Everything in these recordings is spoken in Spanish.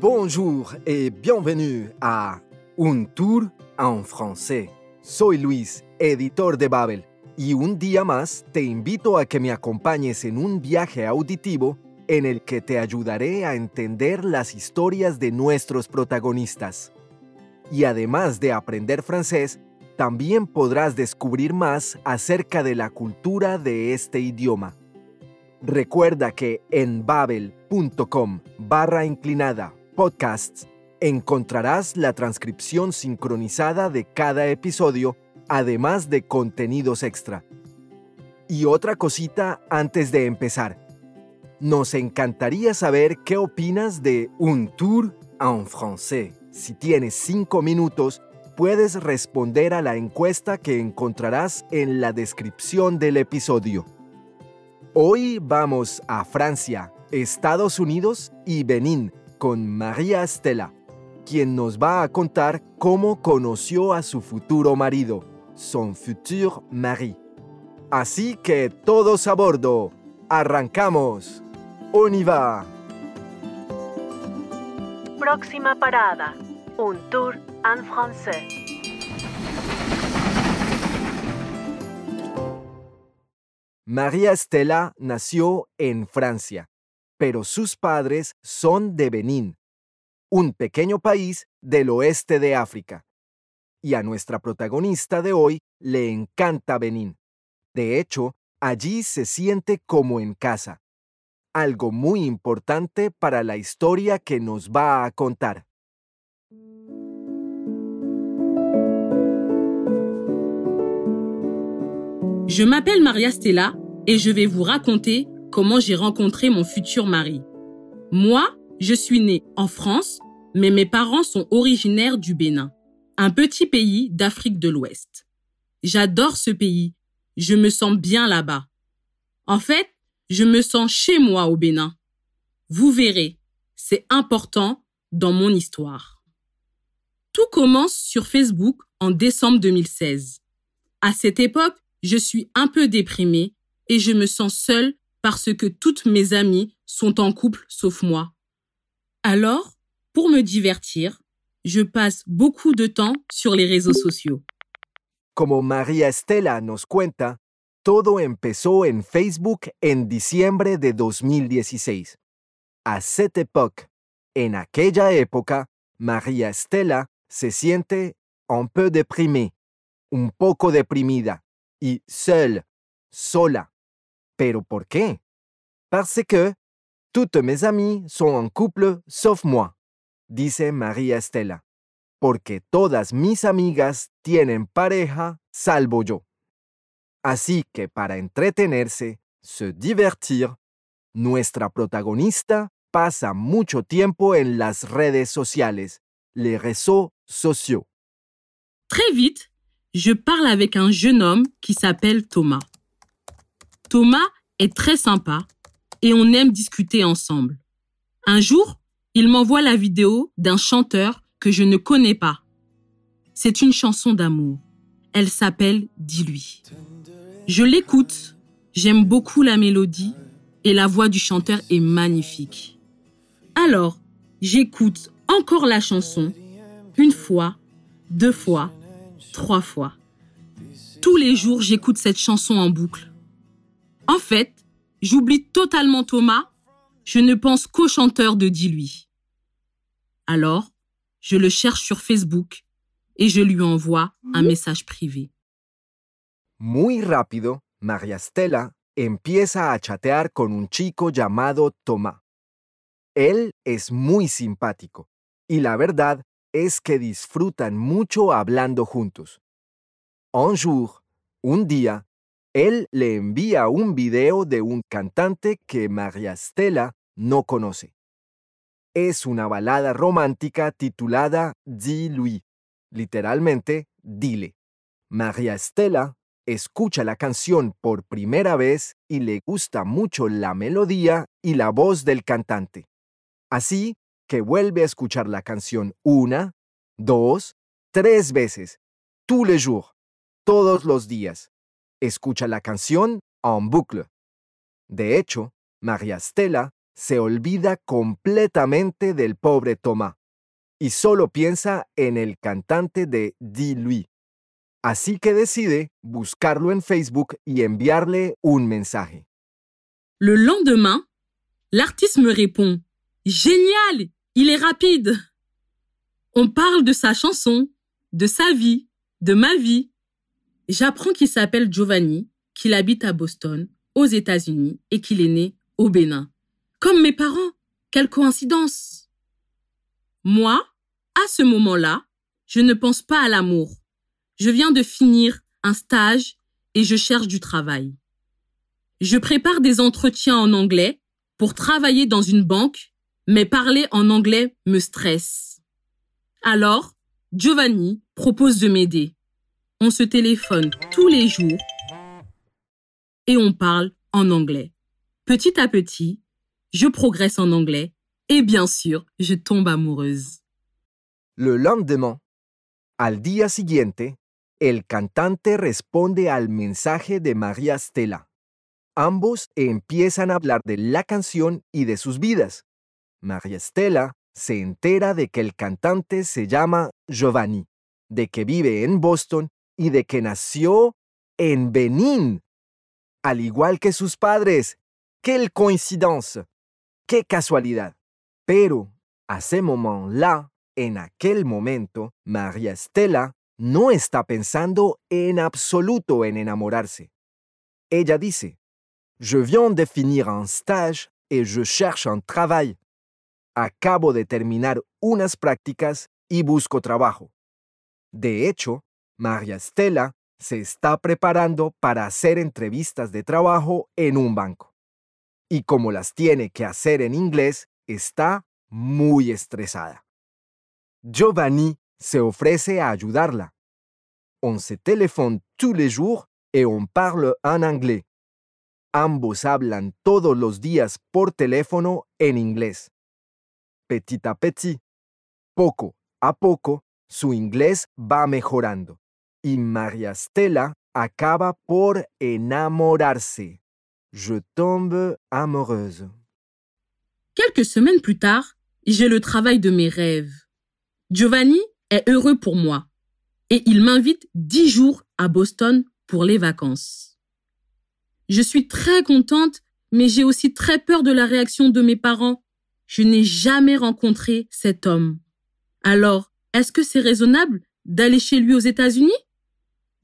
Bonjour et bienvenue a Un Tour en Français. Soy Luis, editor de Babel, y un día más te invito a que me acompañes en un viaje auditivo en el que te ayudaré a entender las historias de nuestros protagonistas. Y además de aprender francés, también podrás descubrir más acerca de la cultura de este idioma. Recuerda que en babel.com barra inclinada podcasts encontrarás la transcripción sincronizada de cada episodio, además de contenidos extra. Y otra cosita antes de empezar. Nos encantaría saber qué opinas de Un Tour en Français. Si tienes cinco minutos, puedes responder a la encuesta que encontrarás en la descripción del episodio. Hoy vamos a Francia, Estados Unidos y Benín con María Estela, quien nos va a contar cómo conoció a su futuro marido, son futur mari. Así que todos a bordo, arrancamos. On y va. Próxima parada, un tour en français. María Estela nació en Francia, pero sus padres son de Benín, un pequeño país del oeste de África. Y a nuestra protagonista de hoy le encanta Benín. De hecho, allí se siente como en casa. Algo muy importante para la historia que nos va a contar. Je m'appelle Maria Stella et je vais vous raconter comment j'ai rencontré mon futur mari. Moi, je suis née en France, mais mes parents sont originaires du Bénin, un petit pays d'Afrique de l'Ouest. J'adore ce pays, je me sens bien là-bas. En fait, je me sens chez moi au Bénin. Vous verrez, c'est important dans mon histoire. Tout commence sur Facebook en décembre 2016. À cette époque, je suis un peu déprimée et je me sens seule parce que toutes mes amies sont en couple sauf moi. Alors, pour me divertir, je passe beaucoup de temps sur les réseaux sociaux. Como María Estela nos cuenta, todo empezó en Facebook en diciembre de 2016. A cette époque, en aquella época, María Estela se siente un peu déprimée, un poco deprimida, y seule, sola. ¿Pero por qué? Parce que toutes mes amies sont en couple sauf moi, dice María Estela. Porque todas mis amigas tienen pareja salvo yo. Así que para entretenerse, se divertir, nuestra protagonista pasa mucho tiempo en las redes sociales, les réseaux sociaux. Très vite, je parle avec un jeune homme qui s'appelle Thomas. Thomas est très sympa et on aime discuter ensemble. Un jour, il m'envoie la vidéo d'un chanteur que je ne connais pas. C'est une chanson d'amour. Elle s'appelle Dis-lui. Je l'écoute, j'aime beaucoup la mélodie et la voix du chanteur est magnifique. Alors, j'écoute encore la chanson une fois, deux fois, trois fois. Tous les jours, j'écoute cette chanson en boucle. En fait, j'oublie totalement Thomas, je ne pense qu'au chanteur de Dis-lui. Alors, je le cherche sur Facebook et je lui envoie un message privé. Muy rápido, María Estela empieza a chatear con un chico llamado Tomás. Él es muy simpático y la verdad es que disfrutan mucho hablando juntos. Un jour, un día, él le envía un video de un cantante que María Estela no conoce. Es una balada romántica titulada Dis-lui, literalmente Dile. María Estela escucha la canción por primera vez y le gusta mucho la melodía y la voz del cantante. Así que vuelve a escuchar la canción una, dos, tres veces, tous les jours, todos los días. Escucha la canción en boucle. De hecho, María Estela se olvida completamente del pobre Thomas y solo piensa en el cantante de Dis-lui. Así que decide buscarlo en Facebook y enviarle un mensaje. Le lendemain, l'artiste me répond Génial, il est rapide. On parle de sa chanson, de sa vie, de ma vie. J'apprends qu'il s'appelle Giovanni, qu'il habite à Boston, aux États-Unis et qu'il est né au Bénin. Comme mes parents. Quelle coïncidence. Moi, à ce moment-là, je ne pense pas à l'amour. Je viens de finir un stage et je cherche du travail. Je prépare des entretiens en anglais pour travailler dans une banque, mais parler en anglais me stresse. Alors, Giovanni propose de m'aider. On se téléphone tous les jours et on parle en anglais. Petit à petit, je progresse en anglais et bien sûr, je tombe amoureuse. Le lendemain, al día siguiente, el cantante responde al mensaje de María Stella. Ambos empiezan a hablar de la canción y de sus vidas. María Stella se entera de que el cantante se llama Giovanni, de que vive en Boston y de que nació en Benín, al igual que sus padres. ¡Qué coincidencia! ¡Qué casualidad! Pero, a ese moment-là, en aquel momento, María Stella no está pensando en absoluto en enamorarse. Ella dice, Je viens de finir un stage et je cherche un travail. Acabo de terminar unas prácticas y busco trabajo. De hecho, María Stella se está preparando para hacer entrevistas de trabajo en un banco. Y como las tiene que hacer en inglés, está muy estresada. Giovanni se ofrece a ayudarla. On se téléphone tous les jours et on parle en anglais. Ambos hablan todos los días por teléfono en inglés. Petit à petit, poco a poco, su inglés va mejorando y María Stella acaba por enamorarse. Je tombe amoureuse. Quelques semaines plus tard, j'ai le travail de mes rêves. Giovanni est heureux pour moi et il m'invite dix jours à Boston pour les vacances. Je suis très contente, mais j'ai aussi très peur de la réaction de mes parents. Je n'ai jamais rencontré cet homme. Alors, est-ce que c'est raisonnable d'aller chez lui aux États-Unis?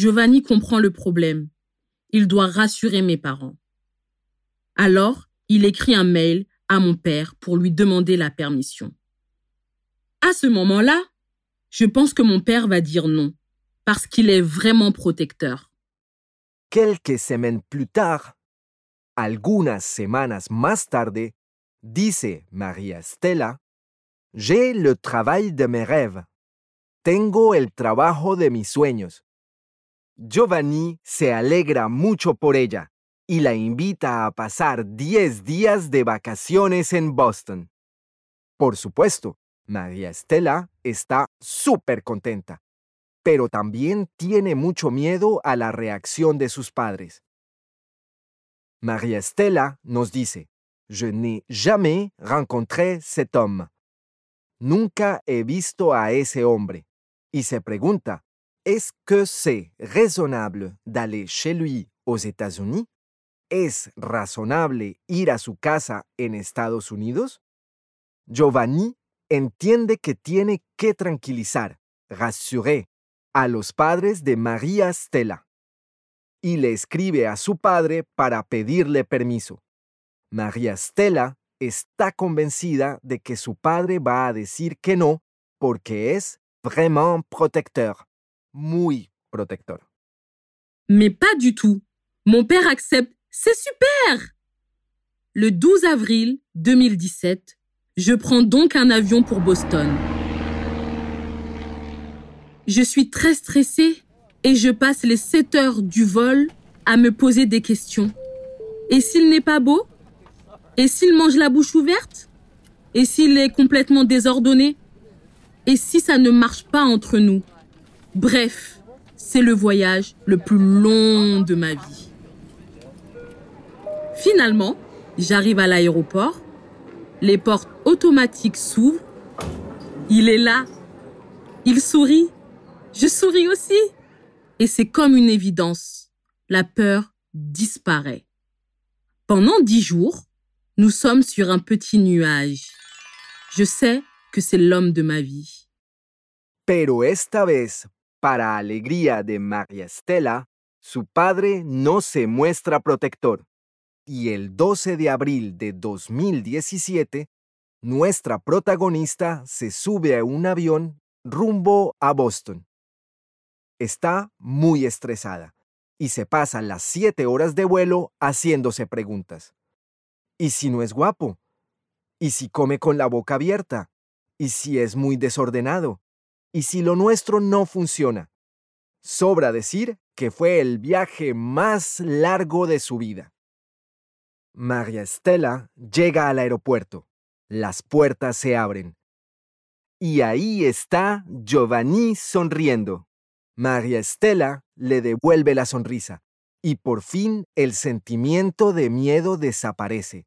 Giovanni comprend le problème. Il doit rassurer mes parents. Alors, il écrit un mail à mon père pour lui demander la permission. À ce moment-là, je pense que mon père va dire non, parce qu'il est vraiment protecteur. Quelques semaines plus tard, algunas semanas más tarde, dice María Stella, J'ai le travail de mes rêves. Tengo el trabajo de mis sueños. Giovanni se alegra mucho por ella y la invita a pasar 10 días de vacaciones en Boston. Por supuesto, María Estela está súper contenta, pero también tiene mucho miedo a la reacción de sus padres. María Estela nos dice, Je n'ai jamais rencontré cet homme. Nunca he visto a ese hombre. Y se pregunta, ¿es que c'est raisonnable d'aller chez lui aux États-Unis? ¿Es razonable ir a su casa en Estados Unidos? Giovanni entiende que tiene que tranquilizar, rassurer, a los padres de María Stella y le escribe a su padre para pedirle permiso. María Stella está convencida de que su padre va a decir que no porque es vraiment protecteur, muy protector. Mais pas du tout. Mon père accepte. C'est super Le 12 avril 2017, je prends donc un avion pour Boston. Je suis très stressée et je passe les 7 heures du vol à me poser des questions. Et s'il n'est pas beau? Et s'il mange la bouche ouverte? Et s'il est complètement désordonné? Et si ça ne marche pas entre nous? Bref, c'est le voyage le plus long de ma vie. Finalement, j'arrive à l'aéroport les portes automatiques s'ouvrent. Il est là. Il sourit. Je souris aussi. Et c'est comme une évidence. La peur disparaît. Pendant dix jours, nous sommes sur un petit nuage. Je sais que c'est l'homme de ma vie. Pero esta vez, para alegría de María Estela, su padre no se muestra protector. Y el 12 de abril de 2017, nuestra protagonista se sube a un avión rumbo a Boston. Está muy estresada y se pasa las siete horas de vuelo haciéndose preguntas. ¿Y si no es guapo? ¿Y si come con la boca abierta? ¿Y si es muy desordenado? ¿Y si lo nuestro no funciona? Sobra decir que fue el viaje más largo de su vida. María Estela llega al aeropuerto. Las puertas se abren. Y ahí está Giovanni sonriendo. María Estela le devuelve la sonrisa y por fin el sentimiento de miedo desaparece.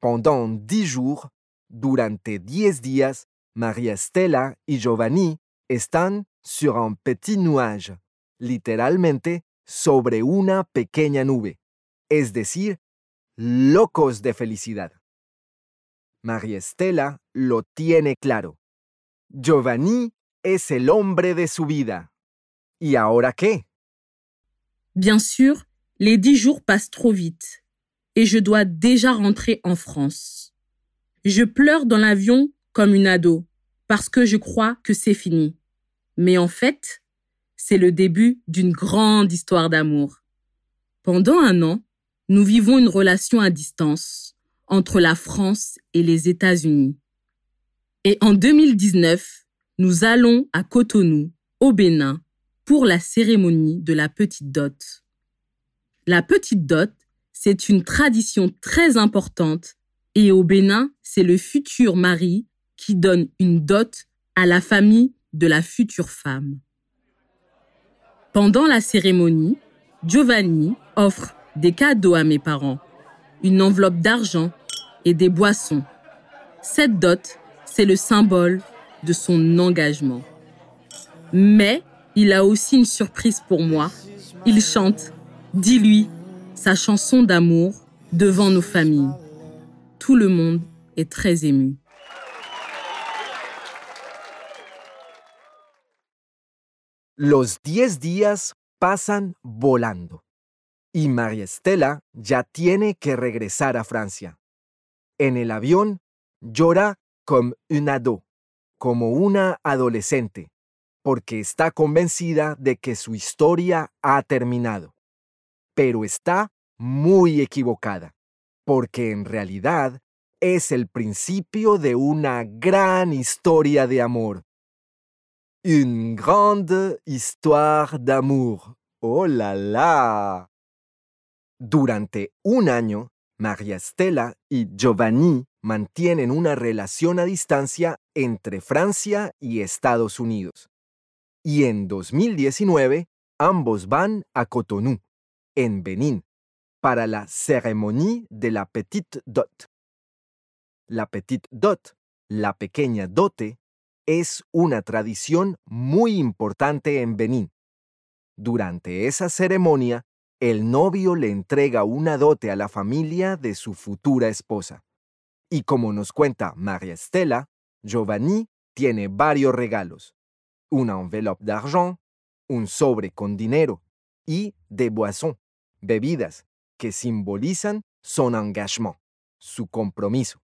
Pendant dix jours, durante diez días, María Estela y Giovanni están sur un petit nuage, literalmente sobre una pequeña nube, es decir, locos de felicidad. María Estela lo tiene claro. Giovanni es el hombre de su vida. ¿Y ahora qué? Bien sûr, les dix jours passent trop vite et je dois déjà rentrer en France. Je pleure dans l'avion comme une ado parce que je crois que c'est fini. Mais en fait, c'est le début d'une grande histoire d'amour. Pendant un an, nous vivons une relation à distance entre la France et les États-Unis. Et en 2019, nous allons à Cotonou, au Bénin, pour la cérémonie de la petite dot. La petite dot, c'est une tradition très importante et au Bénin, c'est le futur mari qui donne une dot à la famille de la future femme. Pendant la cérémonie, Giovanni offre des cadeaux à mes parents, une enveloppe d'argent et des boissons. Cette dot, c'est le symbole de son engagement. Mais il a aussi une surprise pour moi. Il chante Dis-lui sa chanson d'amour devant nos familles. Tout le monde est très ému. Los diez días pasan volando y María Estela ya tiene que regresar a Francia. En el avión llora como un ado, como una adolescente, porque está convencida de que su historia ha terminado. Pero está muy equivocada, porque en realidad es el principio de una gran historia de amor. Une grande histoire d'amour. ¡Oh la la! Durante un año, María Estela y Giovanni mantienen una relación a distancia entre Francia y Estados Unidos. Y en 2019, ambos van a Cotonou, en Benín, para la cérémonie de la Petite Dot. La Petite Dot, la pequeña dote, es una tradición muy importante en Benín. Durante esa ceremonia, el novio le entrega una dote a la familia de su futura esposa. Y como nos cuenta María Estela, Giovanni tiene varios regalos. Una envelope d'argent, un sobre con dinero y de boisson, bebidas, que simbolizan son engagement, su compromiso.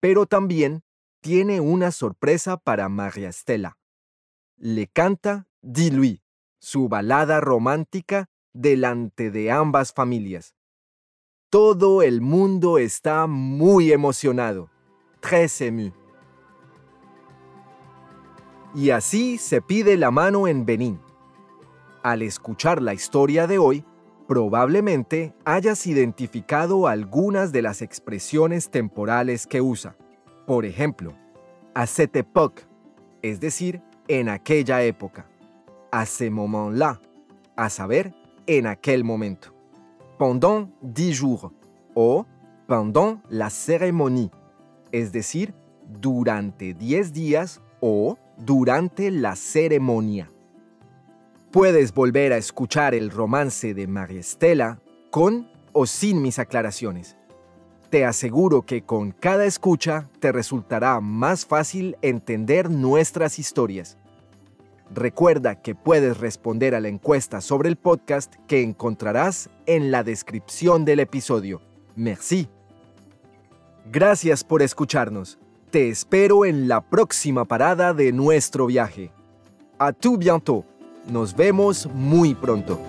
Pero también tiene una sorpresa para María Estela. Le canta Dis-lui, su balada romántica delante de ambas familias. Todo el mundo está muy emocionado, très ému. Y así se pide la mano en Benín. Al escuchar la historia de hoy, probablemente hayas identificado algunas de las expresiones temporales que usa. Por ejemplo, à cette époque, es decir, en aquella época. À ce moment-là, a saber, en aquel momento. Pendant dix jours o pendant la cérémonie, es decir, durante 10 días o durante la ceremonia. Puedes volver a escuchar el romance de María Estela con o sin mis aclaraciones. Te aseguro que con cada escucha te resultará más fácil entender nuestras historias. Recuerda que puedes responder a la encuesta sobre el podcast que encontrarás en la descripción del episodio. Merci. Gracias por escucharnos. Te espero en la próxima parada de nuestro viaje. A tu bientôt. Nos vemos muy pronto.